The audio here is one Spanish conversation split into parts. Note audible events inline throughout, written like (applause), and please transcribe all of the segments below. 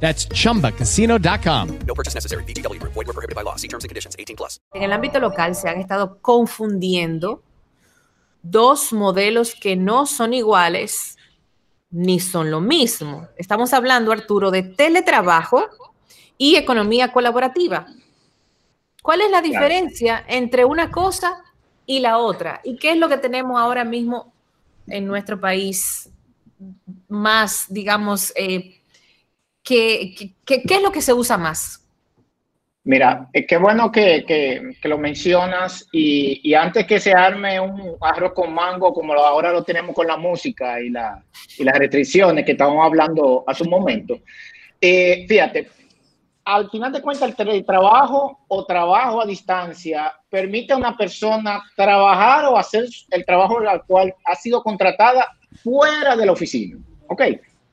That's chumbacasino.com. No purchase necessary. BGW. Void were prohibited by law. See terms and conditions. 18 plus. En el ámbito local se han estado confundiendo dos modelos que no son iguales ni son lo mismo. Estamos hablando, Arturo, de teletrabajo y economía colaborativa. ¿Cuál es la diferencia entre una cosa y la otra? ¿Y qué es lo que tenemos ahora mismo en nuestro país más, digamos, eh, ¿qué, qué, qué es lo que se usa más? Mira, es que bueno que, que, que lo mencionas y, y, antes que se arme un arroz con mango como ahora lo tenemos con la música y, la, y las restricciones que estábamos hablando hace un momento, eh, fíjate, al final de cuentas el teletrabajo o trabajo a distancia permite a una persona trabajar o hacer el trabajo al cual ha sido contratada fuera de la oficina, ¿ok?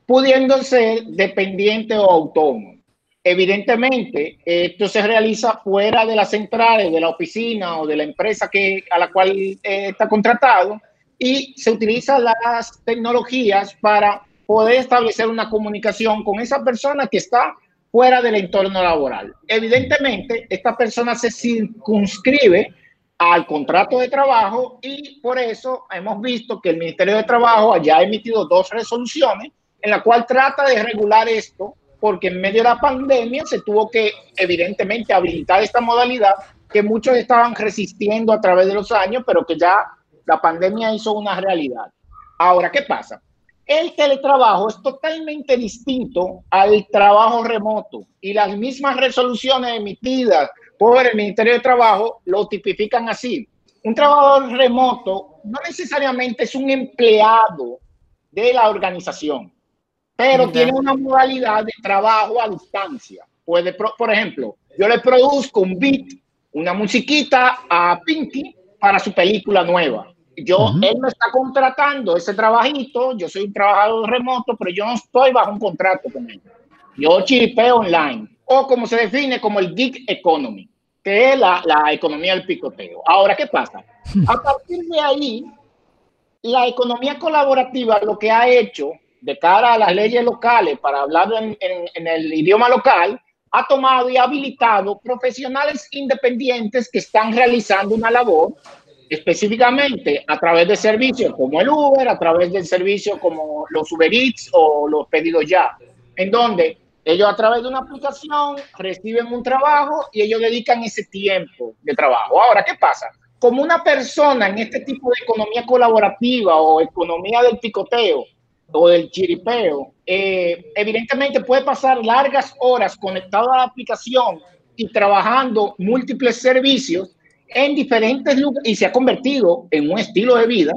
Pudiendo ser dependiente o autónomo. Evidentemente, esto se realiza fuera de las centrales, de la oficina o de la empresa que, a la cual eh, está contratado y se utilizan las tecnologías para poder establecer una comunicación con esa persona que está fuera del entorno laboral. Evidentemente, esta persona se circunscribe al contrato de trabajo y por eso hemos visto que el Ministerio de Trabajo ya ha emitido dos resoluciones en la cual trata de regular esto porque en medio de la pandemia se tuvo que evidentemente habilitar esta modalidad que muchos estaban resistiendo a través de los años, pero que ya la pandemia hizo una realidad. Ahora, ¿qué pasa? El teletrabajo es totalmente distinto al trabajo remoto y las mismas resoluciones emitidas por el Ministerio de Trabajo lo tipifican así. Un trabajador remoto no necesariamente es un empleado de la organización pero tiene una modalidad de trabajo a distancia. Puede, por ejemplo, yo le produzco un beat, una musiquita a Pinky para su película nueva. Yo, uh -huh. él me está contratando ese trabajito, yo soy un trabajador remoto, pero yo no estoy bajo un contrato con él. Yo chipeo online, o como se define como el gig economy, que es la, la economía del picoteo. Ahora, ¿qué pasa? (laughs) A partir de ahí, la economía colaborativa lo que ha hecho de cara a las leyes locales para hablar en, en, en, el idioma local, ha tomado y habilitado profesionales independientes que están realizando una labor específicamente a través de servicios como el Uber, a través de servicios como los Uber Eats o los pedidos ya, en donde ellos a través de una aplicación reciben un trabajo y ellos dedican ese tiempo de trabajo. Ahora, ¿qué pasa? Como una persona en este tipo de economía colaborativa o economía del picoteo o del chiripeo, eh, evidentemente puede pasar largas horas conectado a la aplicación y trabajando múltiples servicios en diferentes lugares y se ha convertido en un estilo de vida.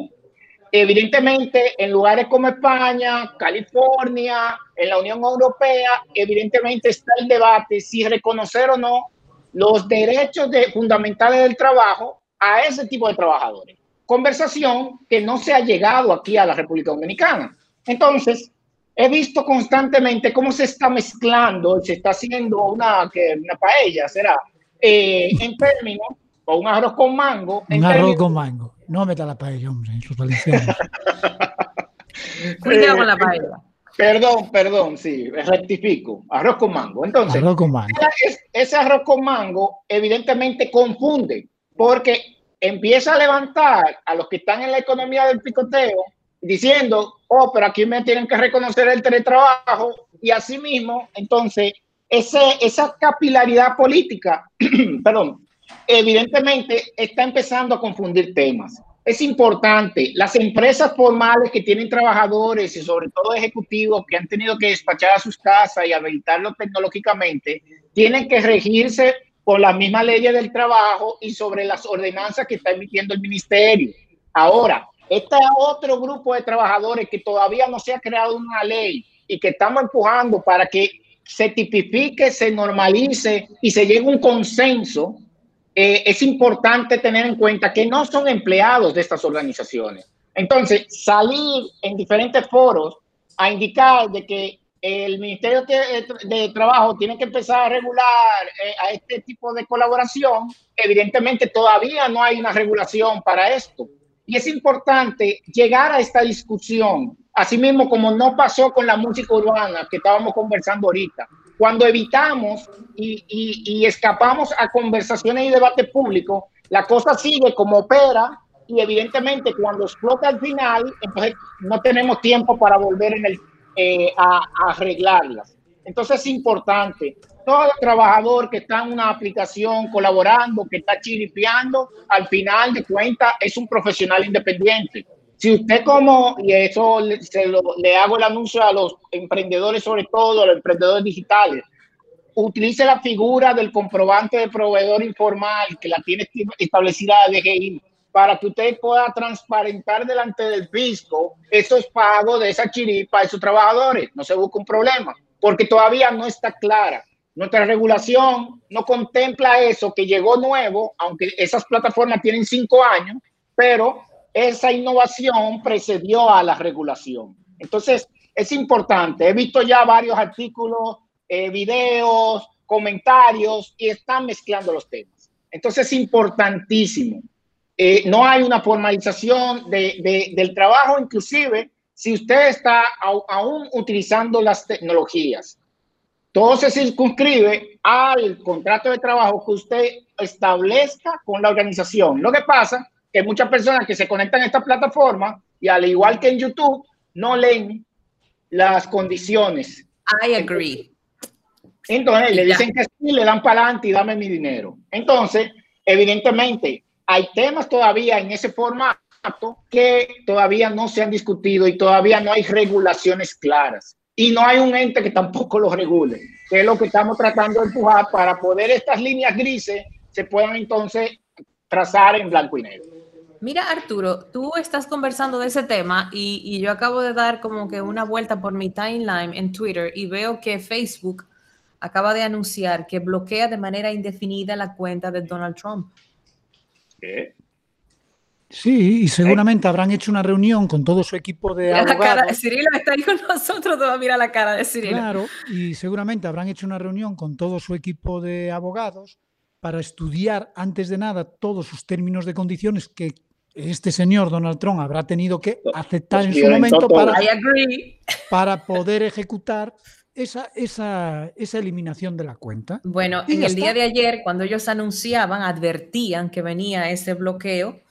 Evidentemente, en lugares como España, California, en la Unión Europea, evidentemente está el debate si reconocer o no los derechos de, fundamentales del trabajo a ese tipo de trabajadores. Conversación que no se ha llegado aquí a la República Dominicana. Entonces, he visto constantemente cómo se está mezclando, se está haciendo una, que, una paella, será, eh, en términos, o un arroz con mango. Un arroz términos, con mango. No meta la paella, hombre, en sus tradiciones. (laughs) Cuidado con la paella. Perdón, perdón, sí, rectifico. Arroz con mango. Entonces, arroz con mango. Ese, ese arroz con mango evidentemente confunde, porque empieza a levantar a los que están en la economía del picoteo diciendo, oh, pero aquí me tienen que reconocer el teletrabajo y asimismo, entonces, ese, esa capilaridad política, (clears throat) perdón, evidentemente está empezando a confundir temas. Es importante, las empresas formales que tienen trabajadores y sobre todo ejecutivos que han tenido que despachar a sus casas y habilitarlo tecnológicamente, tienen que regirse por las mismas leyes del trabajo y sobre las ordenanzas que está emitiendo el ministerio. Ahora, este otro grupo de trabajadores que todavía no se ha creado una ley y que estamos empujando para que se tipifique, se normalice y se llegue a un consenso eh, es importante tener en cuenta que no son empleados de estas organizaciones. Entonces, salir en diferentes foros a indicar de que el Ministerio de Trabajo tiene que empezar a regular eh, a este tipo de colaboración, evidentemente todavía no hay una regulación para esto. Y es importante llegar a esta discusión, asimismo como no pasó con la música urbana que estábamos conversando ahorita. Cuando evitamos y, escapamos a conversaciones y debate público, la cosa sigue como opera y evidentemente cuando explota al final, entonces no tenemos tiempo para volver en el, eh, a, arreglarlas. Entonces es importante, todo trabajador que está en una aplicación colaborando, que está chiripeando, al final de cuentas es un profesional independiente. Si usted como, y eso se lo, le hago el anuncio a los emprendedores, sobre todo a los emprendedores digitales, utilice la figura del comprobante de proveedor informal que la tiene establecida la DGI para que usted pueda transparentar delante del fisco esos pagos de esa chiripa a esos trabajadores. No se busca un problema, porque todavía no está clara. Nuestra regulación no contempla eso que llegó nuevo, aunque esas plataformas tienen cinco años, pero esa innovación precedió a la regulación. Entonces, es importante. He visto ya varios artículos, eh, videos, comentarios y están mezclando los temas. Entonces, es importantísimo eh, no hay una formalización de, de, del trabajo, inclusive si usted está aún utilizando las tecnologías. Todo se circunscribe al contrato de trabajo que usted establezca con la organización. Lo que pasa que muchas personas que se conectan a esta plataforma y al igual que en YouTube, no leen las condiciones. I agree. Entonces, le dicen que sí, le dan para adelante y dame mi dinero. Entonces, evidentemente, hay temas todavía en ese formato que todavía no se han discutido y todavía no hay regulaciones claras. Y no hay un ente que tampoco lo regule, que es lo que estamos tratando de empujar para poder estas líneas grises se puedan entonces trazar en blanco y negro. Mira, Arturo, tú estás conversando de ese tema y, y, yo acabo de dar como que una vuelta por mi timeline en Twitter y veo que Facebook acaba de anunciar que bloquea de manera indefinida la cuenta de Donald Trump. ¿Qué? Sí, y seguramente habrán hecho una reunión con todo su equipo de mira abogados. La cara de Cirilo está ahí con nosotros, todo mira la cara de Cirilo. Claro, y seguramente habrán hecho una reunión con todo su equipo de abogados para estudiar antes de nada todos sus términos de condiciones que este señor Donald Trump habrá tenido que aceptar en su momento para, (laughs) para poder ejecutar esa, esa, esa, eliminación de la cuenta. Bueno, en el está. día de ayer, cuando ellos anunciaban, advertían que venía ese bloqueo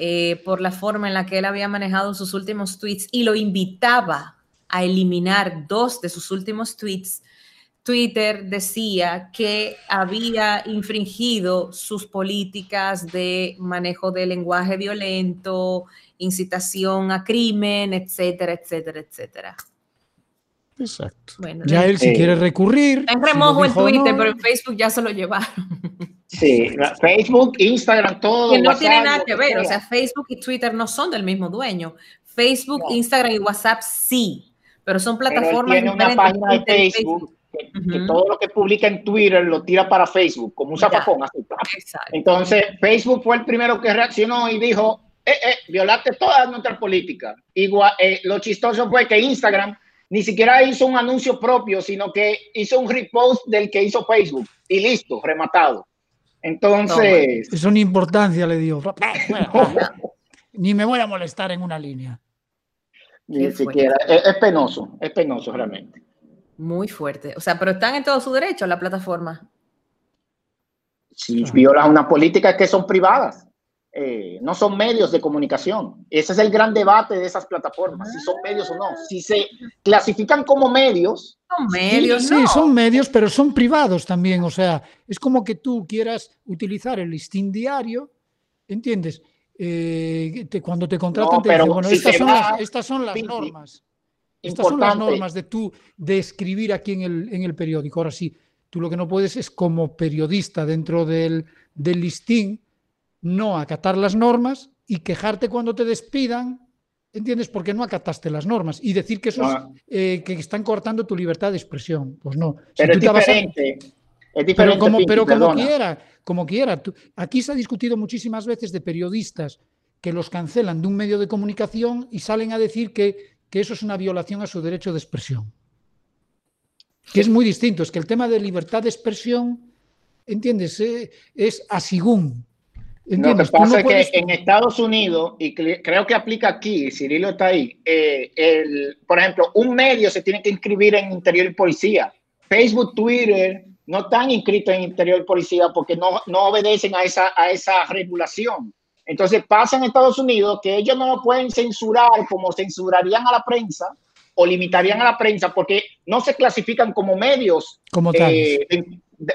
eh, por la forma en la que él había manejado sus últimos tweets y lo invitaba a eliminar dos de sus últimos tweets. Twitter decía que había infringido sus políticas de manejo de lenguaje violento, incitación a crimen, etcétera, etcétera, etcétera. Exacto. Bueno, ya él si eh, quiere recurrir. En remojo si en Twitter, no, pero en Facebook ya se lo llevaron. Sí, Facebook, Instagram, todo. Que no WhatsApp, tiene nada que ver, o sea, Facebook y Twitter no son del mismo dueño. Facebook, no. Instagram y WhatsApp sí, pero son plataformas pero tiene una página de Facebook, Que, uh -huh. que, todo lo que publica en Twitter lo tira para Facebook, como un zapacón. Así, Entonces, Facebook fue el primero que reaccionó y dijo, eh, eh, violaste todas nuestras políticas. Igual, eh, lo chistoso fue que Instagram ni siquiera hizo un anuncio propio, sino que hizo un repost del que hizo Facebook y listo, rematado. Entonces... No, es una importancia, le dio. (laughs) Ni me voy a molestar en una línea. Ni siquiera. Es, es, penoso, es penoso realmente. Muy fuerte. O sea, pero están en todo su derecho la plataforma. Si violan una política que son privadas. Eh, no son medios de comunicación. Ese es el gran debate de esas plataformas, si son medios o no. Si se clasifican como medios. Son medios, sí, no. sí, son medios, pero son privados también. O sea, es como que tú quieras utilizar el listín diario, ¿entiendes? Eh, te, cuando te contratan, no, te dicen, bueno, si estas, son las, estas, son las, normas. Estas son las normas de tú de escribir aquí en el, en el periódico. Ahora sí, tú lo que no puedes es como periodista dentro del, del listín no acatar las normas y quejarte cuando te despidan, ¿entiendes? Porque no acataste las normas y decir que eso no. es, eh, que están cortando tu libertad de expresión. Pues no. Pero si es diferente. A... Es diferente. Pero como, pero como quiera, como quiera. Aquí se ha discutido muchísimas veces de periodistas que los cancelan de un medio de comunicación y salen a decir que, que eso es una violación a su derecho de expresión. Que es muy distinto. Es que el tema de libertad de expresión, ¿entiendes? Eh, es asigún. Lo que pasa es que en Estados Unidos, y creo que aplica aquí, Cirilo está ahí, eh, el, por ejemplo, un medio se tiene que inscribir en interior y policía. Facebook, Twitter no están inscritos en interior y policía porque no, no obedecen a esa, a esa regulación. Entonces pasa en Estados Unidos que ellos no lo pueden censurar como censurarían a la prensa o limitarían a la prensa porque no se clasifican como medios. Como tal. Eh,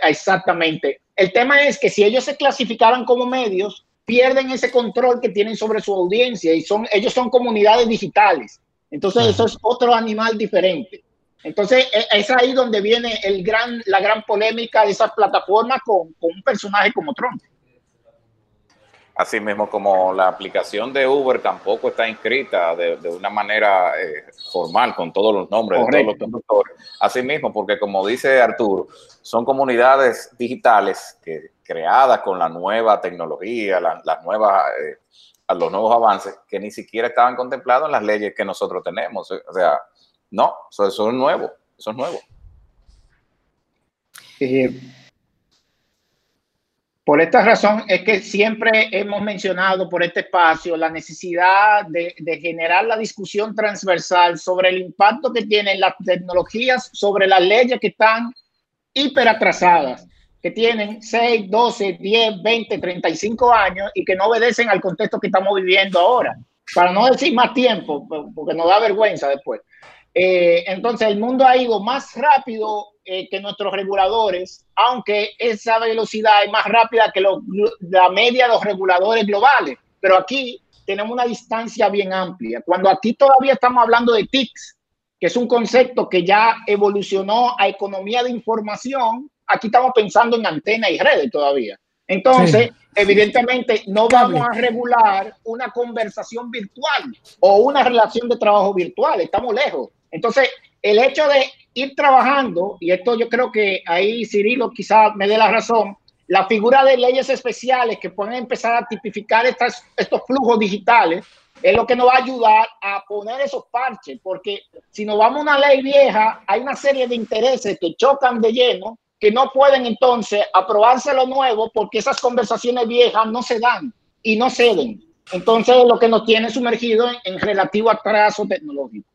exactamente. El tema es que si ellos se clasificaran como medios, pierden ese control que tienen sobre su audiencia y son, ellos son comunidades digitales. Entonces, eso es otro animal diferente. Entonces, e, es ahí donde viene el gran, la gran polémica de esas plataformas con, con un personaje como Trump. Así mismo como la aplicación de Uber tampoco está inscrita de, de una manera eh, formal con todos los nombres de todos los conductores. Así mismo, porque como dice Arturo, son comunidades digitales que, creadas con la nueva tecnología, las nuevas, eh, los nuevos avances que ni siquiera estaban contemplados en las leyes que nosotros tenemos. O sea, no, eso, es nuevo, eso es nuevo. Eh, por esta razón es que siempre hemos mencionado por este espacio la necesidad de, generar la discusión transversal sobre el impacto que tienen las tecnologías sobre las leyes que están hiperatrasadas, que tienen 6, 12, 10, 20, 35 años y que no obedecen al contexto que estamos viviendo ahora. Para no decir más tiempo, porque nos da vergüenza después. Eh, entonces el mundo ha ido más rápido eh, que nuestros reguladores, aunque esa velocidad es más rápida que la media de los reguladores globales. Pero aquí tenemos una distancia bien amplia. Cuando aquí todavía estamos hablando de TICs, que es un concepto que ya evolucionó a economía de información, aquí estamos pensando en antenas y redes todavía. Entonces, evidentemente, no vamos a regular una conversación virtual o una relación de trabajo virtual, estamos lejos. Entonces, el hecho de ir trabajando, y esto yo creo que ahí Cirilo quizás me dé la razón, la figura de leyes especiales que pueden empezar a tipificar estas, estos flujos digitales es lo que nos va a ayudar a poner esos parches, porque si nos vamos a una ley vieja, hay una serie de intereses que chocan de lleno, que no pueden entonces aprobarse lo nuevo porque esas conversaciones viejas no se dan y no ceden. Entonces, lo que nos tiene sumergido en, en relativo atraso tecnológico.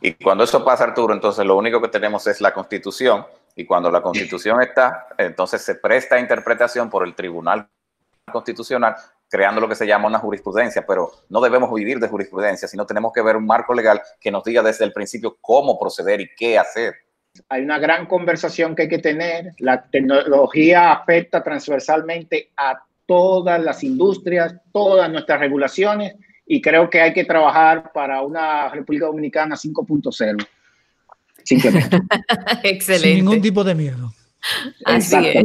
Y cuando eso pasa, Arturo, entonces lo único que tenemos es la constitución. Y cuando la constitución está, entonces se presta interpretación por el Tribunal Constitucional, creando lo que se llama una jurisprudencia. Pero no debemos vivir de jurisprudencia, sino tenemos que ver un marco legal que nos diga desde el principio cómo proceder y qué hacer. Hay una gran conversación que hay que tener. La tecnología afecta transversalmente a todas las industrias, todas nuestras regulaciones y creo que hay que trabajar para una República Dominicana 5.0. (laughs) Excelente. Sin ningún tipo de miedo. Así es.